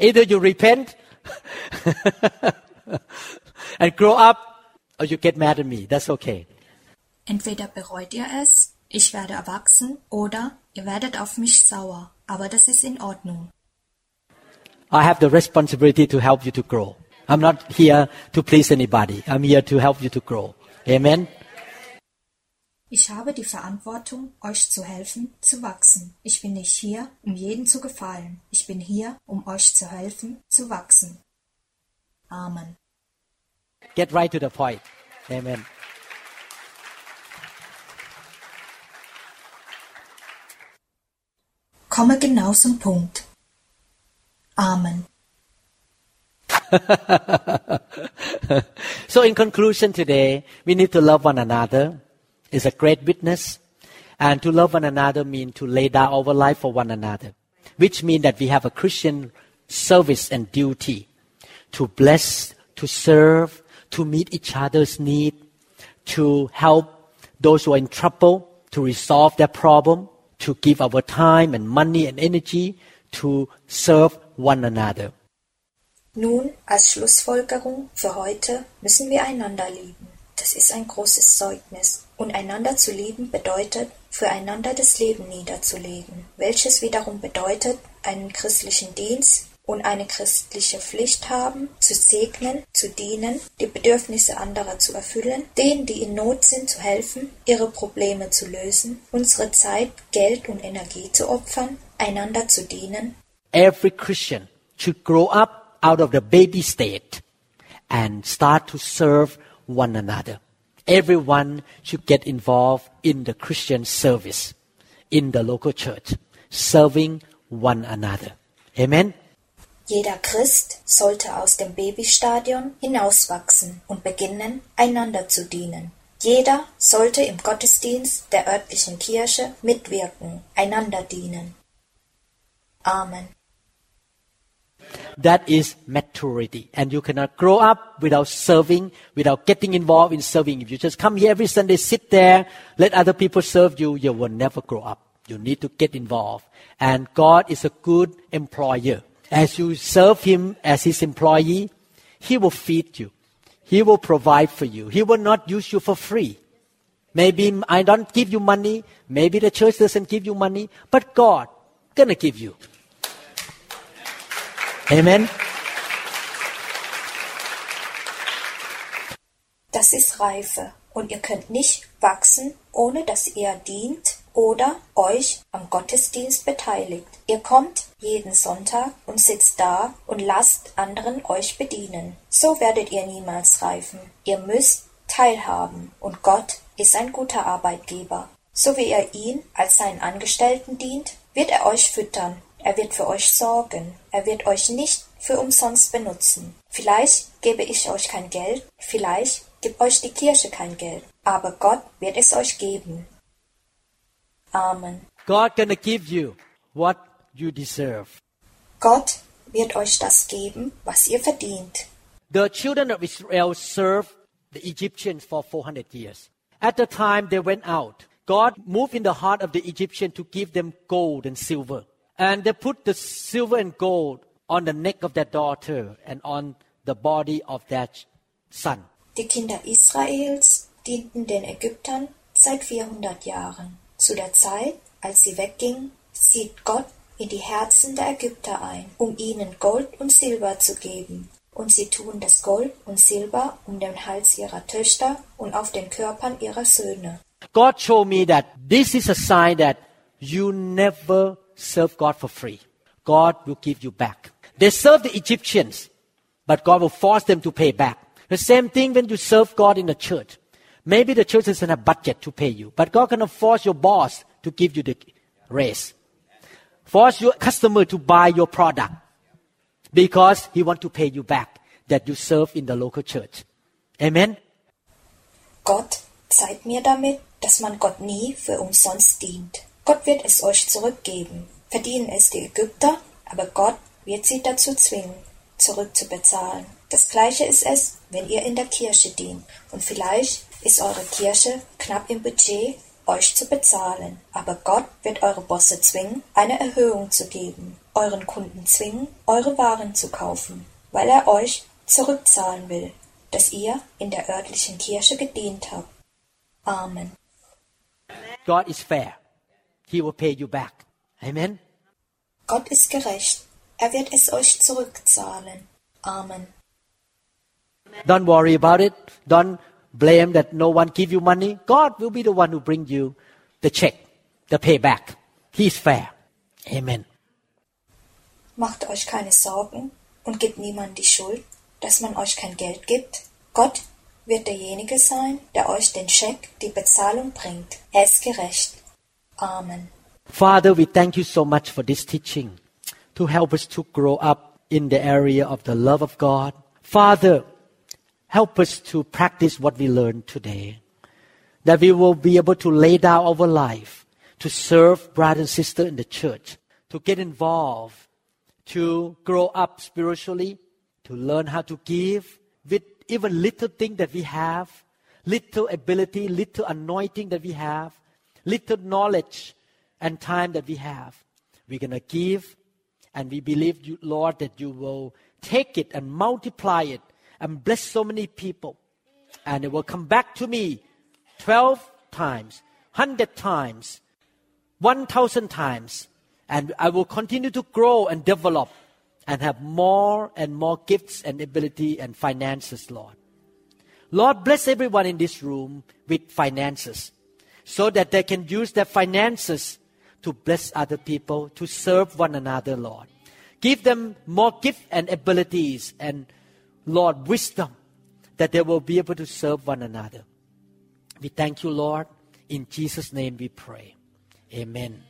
Either you repent and grow up, or you get mad at me. That's okay. Entweder bereut ihr es, ich werde erwachsen, oder ihr werdet auf mich sauer. Aber das ist in Ordnung. I have the responsibility to help you to grow. I'm not here to please anybody. I'm here to help you to grow. Amen. Ich habe die Verantwortung, euch zu helfen, zu wachsen. Ich bin nicht hier, um jeden zu gefallen. Ich bin hier, um euch zu helfen, zu wachsen. Amen. Get right to the point. Amen. Komme genau zum Punkt. Amen. so in conclusion today, we need to love one another. It's a great witness. And to love one another means to lay down our life for one another, which means that we have a Christian service and duty to bless, to serve, to meet each other's need, to help those who are in trouble, to resolve their problem, to give our time and money and energy to serve one another. Nun, als Schlussfolgerung für heute müssen wir einander lieben. Das ist ein großes Zeugnis. Und einander zu lieben bedeutet, füreinander das Leben niederzulegen, welches wiederum bedeutet, einen christlichen Dienst und eine christliche Pflicht haben, zu segnen, zu dienen, die Bedürfnisse anderer zu erfüllen, denen, die in Not sind, zu helfen, ihre Probleme zu lösen, unsere Zeit, Geld und Energie zu opfern, einander zu dienen. Every Christian should grow up out of the baby state and start to serve one another. Everyone should get involved in the Christian service in the local church, serving one another. Amen. Jeder Christ sollte aus dem Babystadion hinauswachsen und beginnen, einander zu dienen. Jeder sollte im Gottesdienst der örtlichen Kirche mitwirken, einander dienen. Amen. That is maturity. And you cannot grow up without serving, without getting involved in serving. If you just come here every Sunday, sit there, let other people serve you, you will never grow up. You need to get involved. And God is a good employer. As you serve Him as His employee, He will feed you. He will provide for you. He will not use you for free. Maybe I don't give you money. Maybe the church doesn't give you money, but God gonna give you. Amen. Das ist Reife und ihr könnt nicht wachsen, ohne dass ihr dient oder euch am Gottesdienst beteiligt. Ihr kommt jeden Sonntag und sitzt da und lasst anderen euch bedienen. So werdet ihr niemals reifen. Ihr müsst teilhaben und Gott ist ein guter Arbeitgeber. So wie er ihn als seinen Angestellten dient, wird er euch füttern er wird für euch sorgen. Er wird euch nicht für umsonst benutzen. Vielleicht gebe ich euch kein Geld, vielleicht gibt euch die Kirche kein Geld, aber Gott wird es euch geben. Amen. God gonna give you what you deserve. Gott wird euch das geben, was ihr verdient. The children of Israel served the Egyptians for 400 years. At the time they went out, God moved in the heart of the Egyptian to give them gold and silver. And they put the silver and gold on the neck of their daughter and on the body of their son. Die Kinder Israels dienten den Ägyptern seit 400 Jahren. Zu der Zeit, als sie weggingen, sieht Gott in die Herzen der Ägypter ein, um ihnen Gold und Silber zu geben. Und sie tun das Gold und Silber um den Hals ihrer Töchter und auf den Körpern ihrer Söhne. God showed me that this is a sign that you never serve God for free. God will give you back. They serve the Egyptians, but God will force them to pay back. The same thing when you serve God in the church. Maybe the church doesn't have budget to pay you, but God cannot force your boss to give you the raise. Force your customer to buy your product because he want to pay you back that you serve in the local church. Amen. Gott zeigt mir damit, dass man Gott nie für umsonst dient. Gott wird es euch zurückgeben. Verdienen es die Ägypter, aber Gott wird sie dazu zwingen, zurückzubezahlen. Das gleiche ist es, wenn ihr in der Kirche dient. Und vielleicht ist eure Kirche knapp im Budget, euch zu bezahlen. Aber Gott wird eure Bosse zwingen, eine Erhöhung zu geben. euren Kunden zwingen, eure Waren zu kaufen, weil er euch zurückzahlen will, dass ihr in der örtlichen Kirche gedient habt. Amen. God is fair. He will pay you back. Amen. Gott ist gerecht. Er wird es euch zurückzahlen. Amen. Don't worry about it. Don't blame that no one give you money. God will be the one who bring you the check, the payback. He's fair. Amen. Macht euch keine Sorgen und gebt niemand die Schuld, dass man euch kein Geld gibt. Gott wird derjenige sein, der euch den Scheck, die Bezahlung bringt. Er ist gerecht. Amen. Father, we thank you so much for this teaching to help us to grow up in the area of the love of God. Father, help us to practice what we learned today. That we will be able to lay down our life to serve brother and sister in the church, to get involved, to grow up spiritually, to learn how to give with even little thing that we have, little ability, little anointing that we have, little knowledge and time that we have. We're going to give and we believe you, Lord, that you will take it and multiply it and bless so many people. And it will come back to me 12 times, 100 times, 1,000 times. And I will continue to grow and develop and have more and more gifts and ability and finances, Lord. Lord, bless everyone in this room with finances so that they can use their finances to bless other people, to serve one another, Lord. Give them more gift and abilities and, Lord, wisdom that they will be able to serve one another. We thank you, Lord. In Jesus' name we pray. Amen.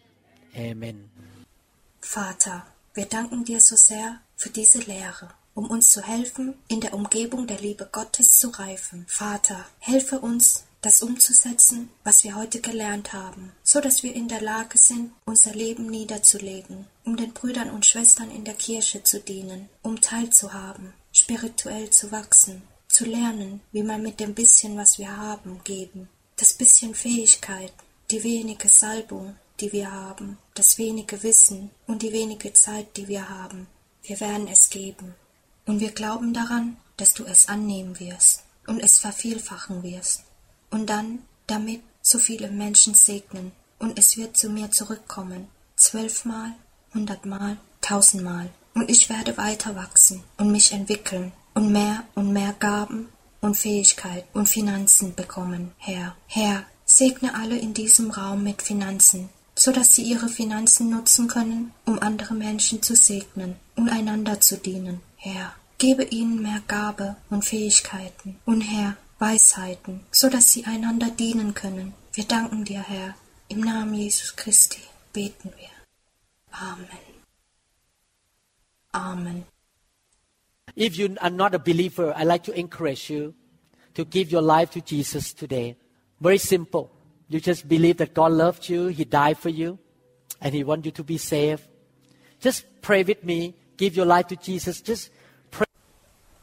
Amen. Vater, wir danken dir so sehr für diese Lehre, um uns zu helfen, in der Umgebung der Liebe Gottes zu reifen. Vater, helfe uns, das umzusetzen, was wir heute gelernt haben, so dass wir in der Lage sind, unser Leben niederzulegen, um den Brüdern und Schwestern in der Kirche zu dienen, um teilzuhaben, spirituell zu wachsen, zu lernen, wie man mit dem bisschen, was wir haben, geben, das bisschen Fähigkeit, die wenige Salbung, die wir haben, das wenige Wissen und die wenige Zeit, die wir haben. Wir werden es geben. Und wir glauben daran, dass du es annehmen wirst und es vervielfachen wirst. Und dann damit so viele Menschen segnen. Und es wird zu mir zurückkommen. Zwölfmal, hundertmal, tausendmal. Und ich werde weiter wachsen und mich entwickeln und mehr und mehr Gaben und Fähigkeit und Finanzen bekommen, Herr. Herr, segne alle in diesem Raum mit Finanzen, so dass sie ihre Finanzen nutzen können, um andere Menschen zu segnen und einander zu dienen. Herr, gebe ihnen mehr Gabe und Fähigkeiten und Herr, Weisheiten, so dass sie einander dienen können. Wir danken dir, Herr. Im Namen Jesus Christi beten wir. Amen. Amen. If you are not a believer, I'd like to encourage you to give your life to Jesus today. Very simple. You just believe that God loved you, He died for you, and He wants you to be saved. Just pray with me. Give your life to Jesus. Just pray.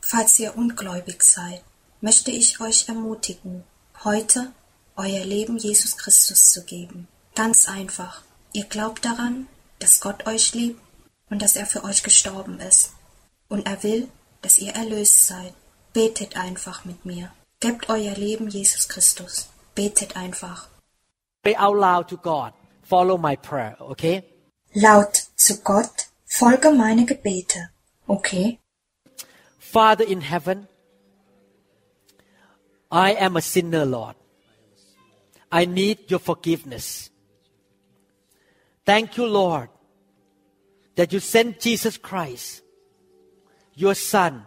Falls ihr ungläubig seid, möchte ich euch ermutigen, heute euer Leben Jesus Christus zu geben. Ganz einfach. Ihr glaubt daran, dass Gott euch liebt und dass er für euch gestorben ist. Und er will, dass ihr erlöst seid. Betet einfach mit mir. Gebt euer Leben Jesus Christus. Betet einfach. Pray out loud to God. Follow my prayer, okay? Laut zu Gott, folge meine Gebete. Okay? Father in heaven, I am a sinner, Lord. I need your forgiveness. Thank you, Lord, that you sent Jesus Christ, your Son,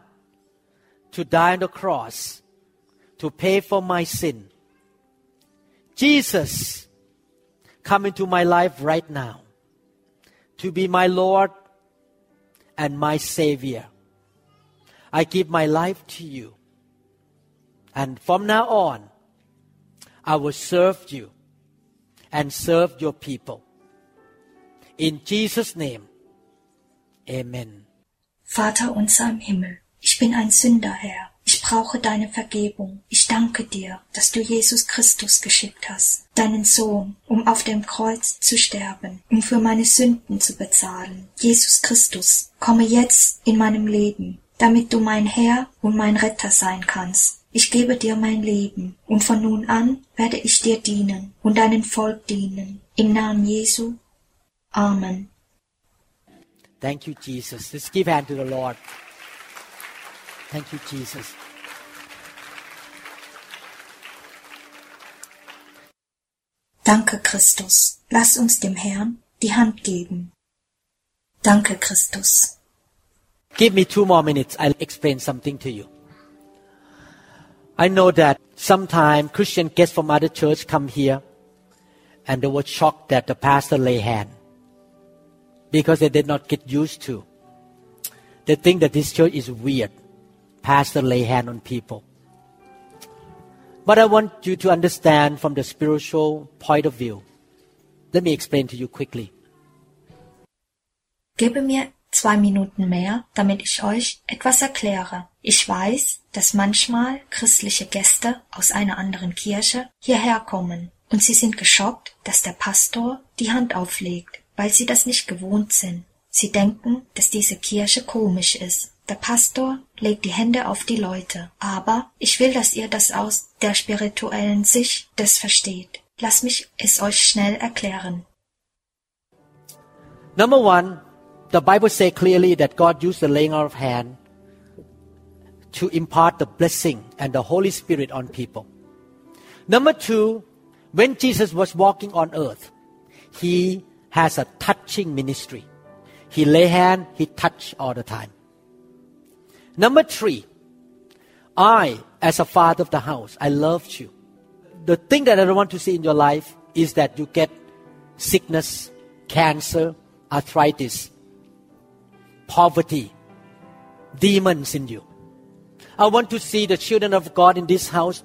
to die on the cross to pay for my sin. Jesus, come into my life right now to be my Lord and my Savior. I give my life to you. And from now on, I will serve you and serve your people. In Jesus' name, Amen. Vater unser im Himmel, ich bin ein Sünder, Herr. Ich brauche deine Vergebung. Ich danke dir, dass du Jesus Christus geschickt hast, deinen Sohn, um auf dem Kreuz zu sterben, um für meine Sünden zu bezahlen. Jesus Christus, komme jetzt in meinem Leben, damit du mein Herr und mein Retter sein kannst. Ich gebe dir mein Leben, und von nun an werde ich dir dienen und deinem Volk dienen. Im Namen Jesu. Amen. Thank you, Jesus. Let's give hand to the Lord. Thank you, Jesus. Danke, Christus. Lass uns dem Herrn die Hand geben. Danke, Christus. Give me two more minutes. I'll explain something to you. I know that sometimes Christian guests from other church come here and they were shocked that the pastor lay hand because they did not get used to. They think that this church is weird. Pastor lay hand on people. But I want you to understand from the spiritual point of view. Let me explain to you quickly. Gebe mir zwei Minuten mehr, damit ich euch etwas erkläre. Ich weiß, dass manchmal christliche Gäste aus einer anderen Kirche hierher kommen und sie sind geschockt, dass der Pastor die Hand auflegt, weil sie das nicht gewohnt sind. Sie denken, dass diese Kirche komisch ist. Der Pastor legt die Hände auf die Leute, aber ich will, dass ihr das aus der spirituellen Sicht des versteht. Lass mich es euch schnell erklären. Number one, the Bible says clearly that God used the laying of hand to impart the blessing and the Holy Spirit on people. Number two, when Jesus was walking on earth, he has a touching ministry. He lay hand, he touch all the time. Number three, I, as a father of the house, I loved you. The thing that I don't want to see in your life is that you get sickness, cancer, arthritis, poverty, demons in you. I want to see the children of God in this house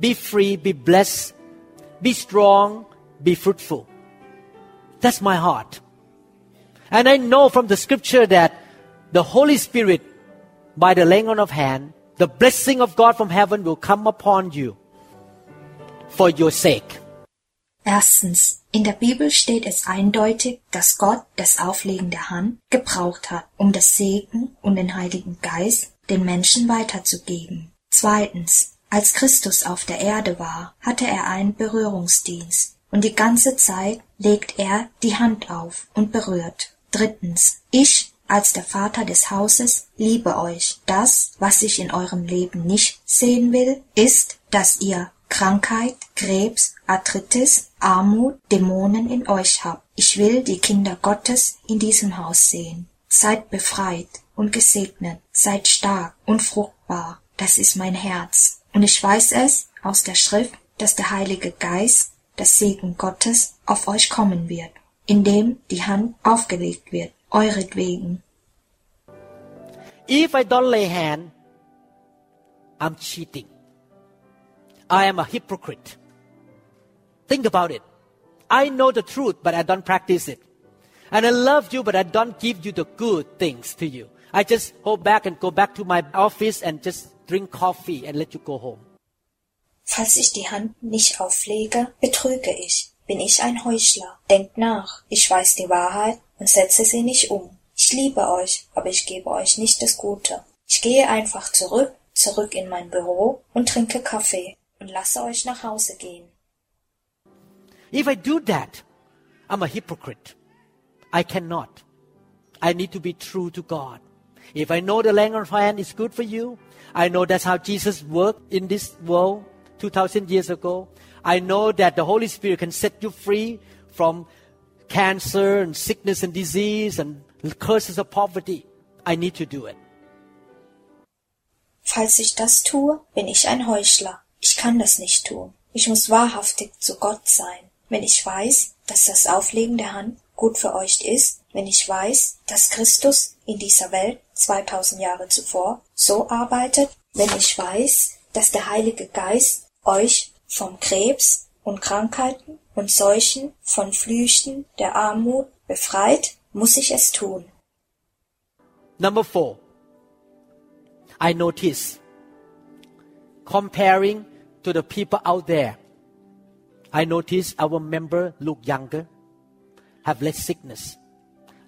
be free, be blessed, be strong, be fruitful. That's my heart. And I know from the scripture that the Holy Spirit, by the laying on of hand, the blessing of God from heaven will come upon you for your sake. Erstens, in der Bibel steht es eindeutig, dass Gott das Auflegen der Hand gebraucht hat, um das Segen und den Heiligen Geist den Menschen weiterzugeben. Zweitens, als Christus auf der Erde war, hatte er einen Berührungsdienst und die ganze Zeit legt er die Hand auf und berührt. Drittens, ich als der Vater des Hauses liebe euch. Das, was ich in eurem Leben nicht sehen will, ist, dass ihr Krankheit, Krebs, Arthritis, Armut, Dämonen in euch habt. Ich will die Kinder Gottes in diesem Haus sehen. Seid befreit und gesegnet, seid stark und fruchtbar. Das ist mein Herz. Und ich weiß es aus der Schrift, dass der Heilige Geist, das Segen Gottes, auf euch kommen wird, indem die Hand aufgelegt wird, euretwegen. If I don't lay hand, I'm cheating. I am a hypocrite. Think about it. I know the truth, but I don't practice it. And I love you, but I don't give you the good things to you. I just hold back and go back to my office and just drink coffee and let you go home. Falls ich die Hand nicht auflege, betrüge ich. Bin ich ein Heuchler? Denkt nach. Ich weiß die Wahrheit und setze sie nicht um. Ich liebe euch, aber ich gebe euch nicht das Gute. Ich gehe einfach zurück, zurück in mein Büro und trinke Kaffee und lasse euch nach Hause gehen. If I do that, I'm a hypocrite. I cannot. I need to be true to God. If I know the language of hand is good for you, I know that's how Jesus worked in this world 2000 years ago. I know that the Holy Spirit can set you free from cancer and sickness and disease and curses of poverty. I need to do it. Falls ich das tue, bin ich ein Heuchler. Ich kann das nicht tun. Ich muss wahrhaftig zu Gott sein. Wenn ich weiß, dass das Auflegen der Hand gut für euch ist, wenn ich weiß, dass Christus in dieser Welt 2000 Jahre zuvor so arbeitet, wenn ich weiß, dass der Heilige Geist euch vom Krebs und Krankheiten und Seuchen, von Flüchten der Armut befreit, muss ich es tun. Number four, I notice. Comparing to the people out there, I notice our member look younger, have less sickness,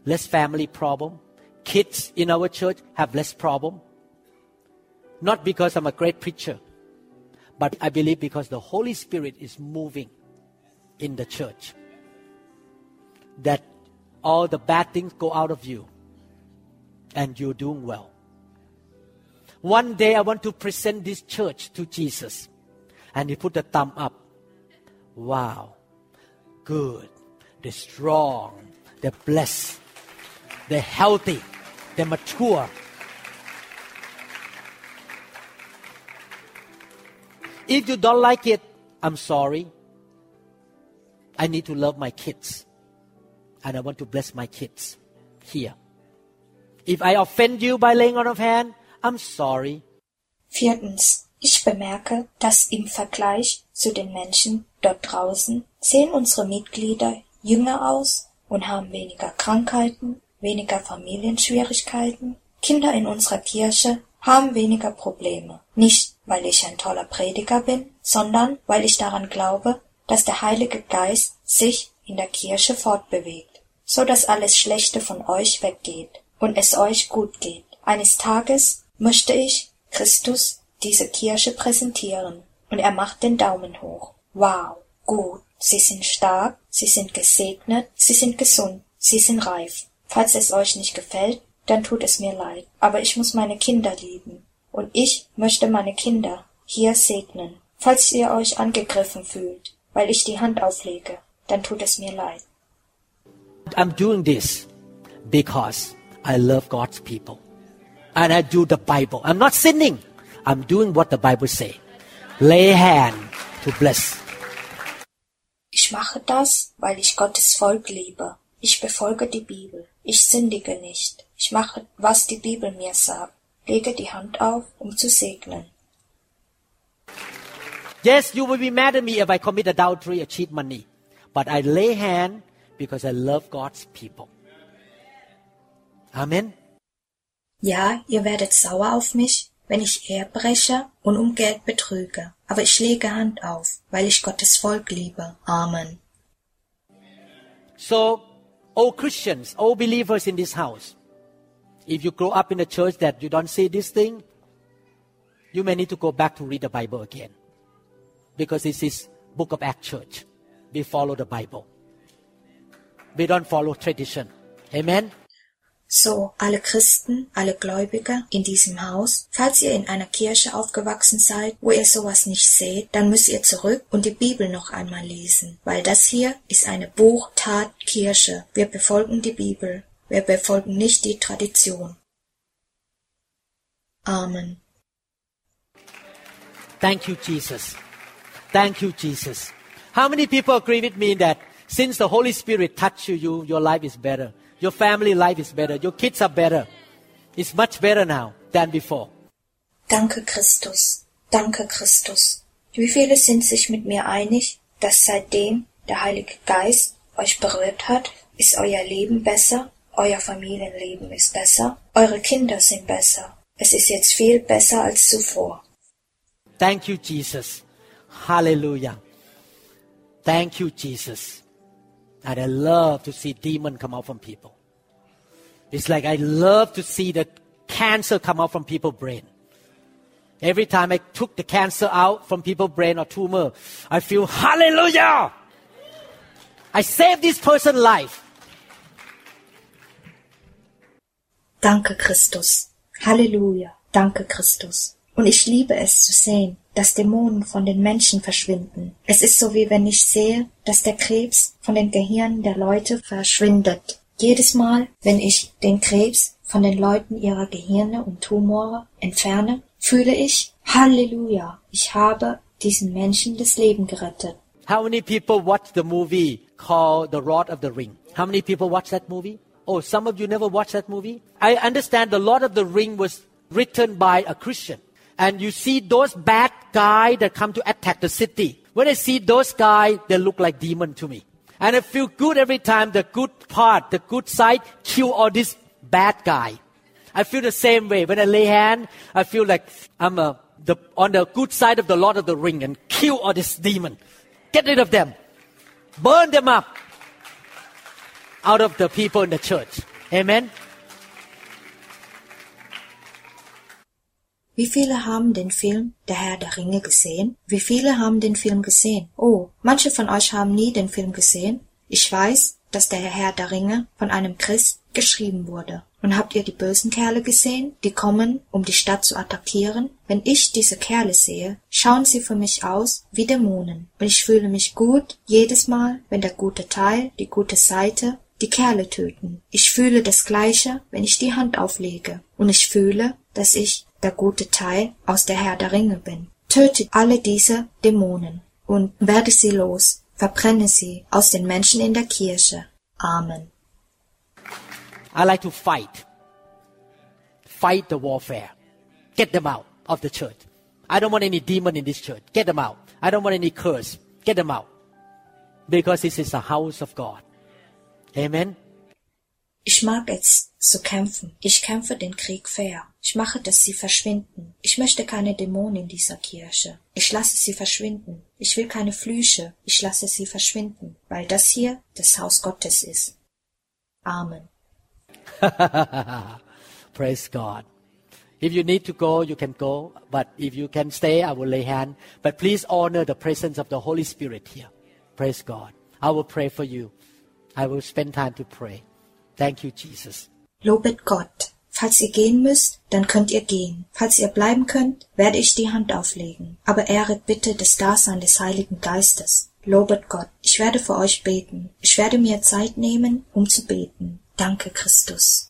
less family problem. Kids in our church have less problem. Not because I'm a great preacher, but I believe because the Holy Spirit is moving in the church. That all the bad things go out of you and you're doing well. One day I want to present this church to Jesus. And he put a thumb up. Wow. Good. They're strong. They're blessed. They're healthy. They're mature. If you don't like it, I'm sorry. I need to love my kids. And I want to bless my kids here. If I offend you by laying on of hand, I'm sorry. Viertens. Ich bemerke, dass im Vergleich zu den Menschen dort draußen sehen unsere Mitglieder jünger aus und haben weniger Krankheiten, weniger Familienschwierigkeiten. Kinder in unserer Kirche haben weniger Probleme. Nicht, weil ich ein toller Prediger bin, sondern weil ich daran glaube, dass der Heilige Geist sich in der Kirche fortbewegt, so dass alles Schlechte von euch weggeht und es euch gut geht. Eines Tages möchte ich Christus diese Kirche präsentieren und er macht den Daumen hoch. Wow, gut, Sie sind stark, Sie sind gesegnet, Sie sind gesund, Sie sind reif. Falls es euch nicht gefällt, dann tut es mir leid, aber ich muss meine Kinder lieben. Und ich möchte meine Kinder hier segnen. Falls ihr euch angegriffen fühlt, weil ich die Hand auflege, dann tut es mir leid. I'm doing this because I love God's people. And I do the Bible. I'm not sinning. I'm doing what the Bible say. Lay hand to bless. Ich mache das, weil ich Gottes Volk liebe. Ich befolge die Bibel. Ich sündige nicht. Ich mache, was die Bibel mir sagt. Lege die Hand auf, um zu segnen. Yes, you will be mad at me if I commit adultery or cheat money. But I lay hand because I love God's people. Amen. Ja, ihr werdet sauer auf mich, wenn ich Ehebrecher und um Geld betrüge. Aber ich lege Hand auf, weil ich Gottes Volk liebe. Amen. So, all Christians, all believers in this house, if you grow up in a church that you don't see this thing, you may need to go back to read the Bible again. Because this is Book of Acts Church. We follow the Bible. We don't follow tradition. Amen. So, alle Christen, alle Gläubige in diesem Haus, falls ihr in einer Kirche aufgewachsen seid, wo ihr sowas nicht seht, dann müsst ihr zurück und die Bibel noch einmal lesen, weil das hier ist eine Buch-Tat-Kirche. Wir befolgen die Bibel. Wir befolgen nicht die Tradition. Amen. Thank you, Jesus. Thank you, Jesus. How many people agree with me that since the Holy Spirit touched you your life is better? Your family life is better. Your kids are better. It's much better now than before. Danke, Christus. Danke, Christus. Wie viele sind sich mit mir einig, dass seitdem der Heilige Geist euch berührt hat, ist euer Leben besser, euer Familienleben ist besser, eure Kinder sind besser. Es ist jetzt viel besser als zuvor. Thank you, Jesus. Hallelujah. Thank you, Jesus. And I love to see demon come out from people. It's like I love to see the cancer come out from people's brain. Every time I took the cancer out from people's brain or tumor, I feel hallelujah. I saved this person's life. Danke, Christus. Halleluja. Danke, Christus. Und ich liebe es zu sehen, dass Dämonen von den Menschen verschwinden. Es ist so wie wenn ich sehe, dass der Krebs von den Gehirnen der Leute verschwindet. Jedes Mal, wenn ich den Krebs von den Leuten ihrer Gehirne und Tumore entferne, fühle ich, Halleluja, ich habe diesen Menschen das Leben gerettet. How many people watch the movie called The Lord of the Ring? How many people watch that movie? Oh, some of you never watched that movie? I understand The Lord of the Ring was written by a Christian. And you see those bad guys that come to attack the city. When I see those guys, they look like demon to me. And I feel good every time the good part, the good side, kill all this bad guy. I feel the same way. When I lay hand, I feel like I'm a the, on the good side of the Lord of the Ring and kill all this demon. Get rid of them. Burn them up out of the people in the church. Amen. Wie viele haben den Film Der Herr der Ringe gesehen? Wie viele haben den Film gesehen? Oh, manche von euch haben nie den Film gesehen. Ich weiß, dass der Herr der Ringe von einem Christ geschrieben wurde. Und habt ihr die bösen Kerle gesehen, die kommen, um die Stadt zu attackieren? Wenn ich diese Kerle sehe, schauen sie für mich aus wie Dämonen. Und ich fühle mich gut jedes Mal, wenn der gute Teil, die gute Seite, die Kerle töten. Ich fühle das Gleiche, wenn ich die Hand auflege. Und ich fühle, dass ich der gute Teil aus der Herr der Ringe bin. Tötet alle diese Dämonen und werde sie los, verbrenne sie aus den Menschen in der Kirche. Amen. I like to fight. Fight the warfare. Get them out of the church. I don't want any demon in this church. Get them out. I don't want any curse. Get them out. Because this is a house of God. Amen. Ich mag es zu kämpfen. Ich kämpfe den Krieg fair. Ich mache, dass sie verschwinden. Ich möchte keine Dämonen in dieser Kirche. Ich lasse sie verschwinden. Ich will keine Flüche. Ich lasse sie verschwinden, weil das hier das Haus Gottes ist. Amen. Praise God. If you need to go, you can go. But if you can stay, I will lay hand. But please honor the presence of the Holy Spirit here. Praise God. I will pray for you. I will spend time to pray. Thank you, Jesus. Lobet Gott. Falls ihr gehen müsst, dann könnt ihr gehen. Falls ihr bleiben könnt, werde ich die Hand auflegen. Aber ehret bitte das Dasein des Heiligen Geistes. Lobet Gott. Ich werde für euch beten. Ich werde mir Zeit nehmen, um zu beten. Danke, Christus.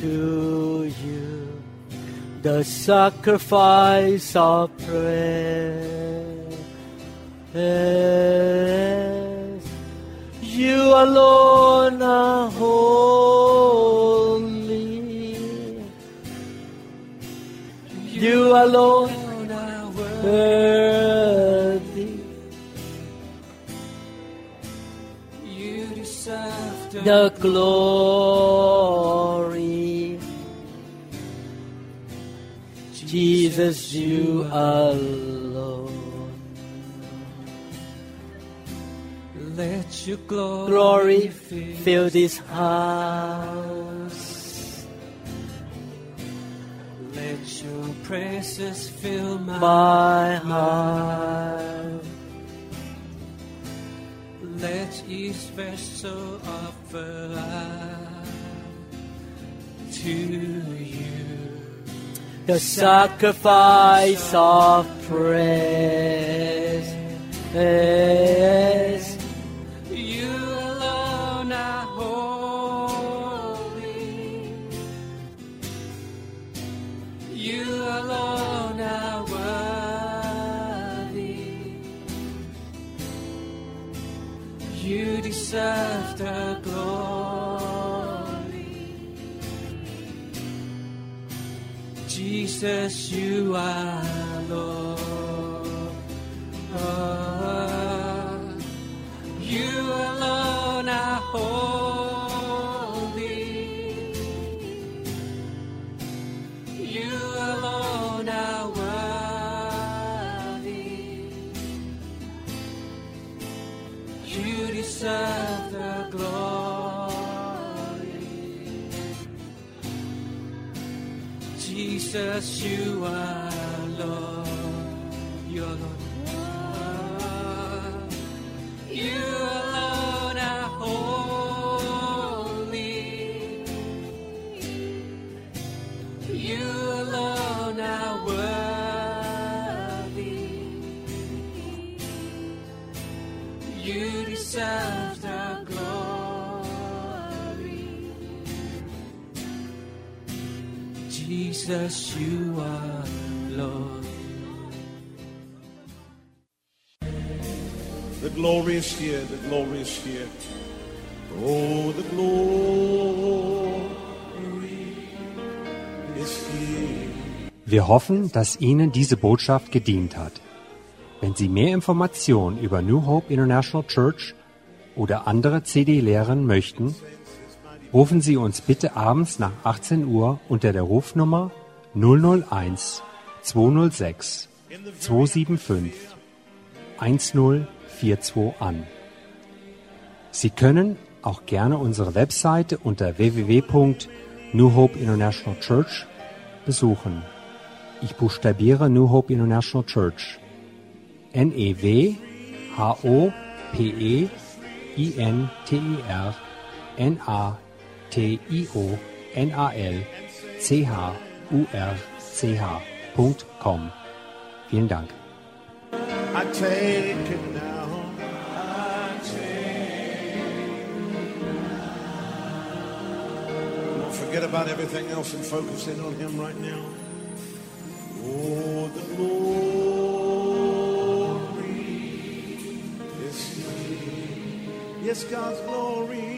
to the sacrifice of praise. You alone are holy. You alone are worthy. You deserve the the glory. Jesus, you alone. let your glory, Glory fill this house. Let your praises fill my, My heart. Let each vessel offer life to you. The sacrifice of praise. You alone are holy. You alone are worthy. You deserve Jesus, you are Lord. Oh, Jesus, you are Lord. The glory is here. The glory is here. Oh, the glory is here. Wir hoffen, dass Ihnen diese Botschaft gedient hat. Wenn Sie mehr Informationen über New Hope International Church oder andere CD leeren möchten, rufen Sie uns bitte abends nach 18 Uhr unter der Rufnummer 001 206 275 1042 an. Sie können auch gerne unsere Webseite unter www.New Hope International Church besuchen. Ich buchstabiere New Hope International Church. N-E-W-H-O-P-E-I-N-T-E-R N-A-T-I-O-N-A-L-C-H-U-R-C-H.com. Vielen Dank. I take it now. Don't forget about everything else and focus in on Him right now. Oh, the. Yes, God's glory.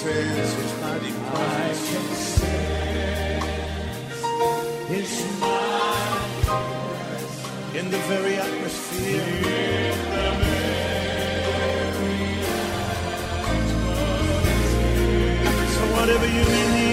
sense His mighty presence. I can sense His mighty in the very atmosphere. In the very atmosphere. So whatever you need.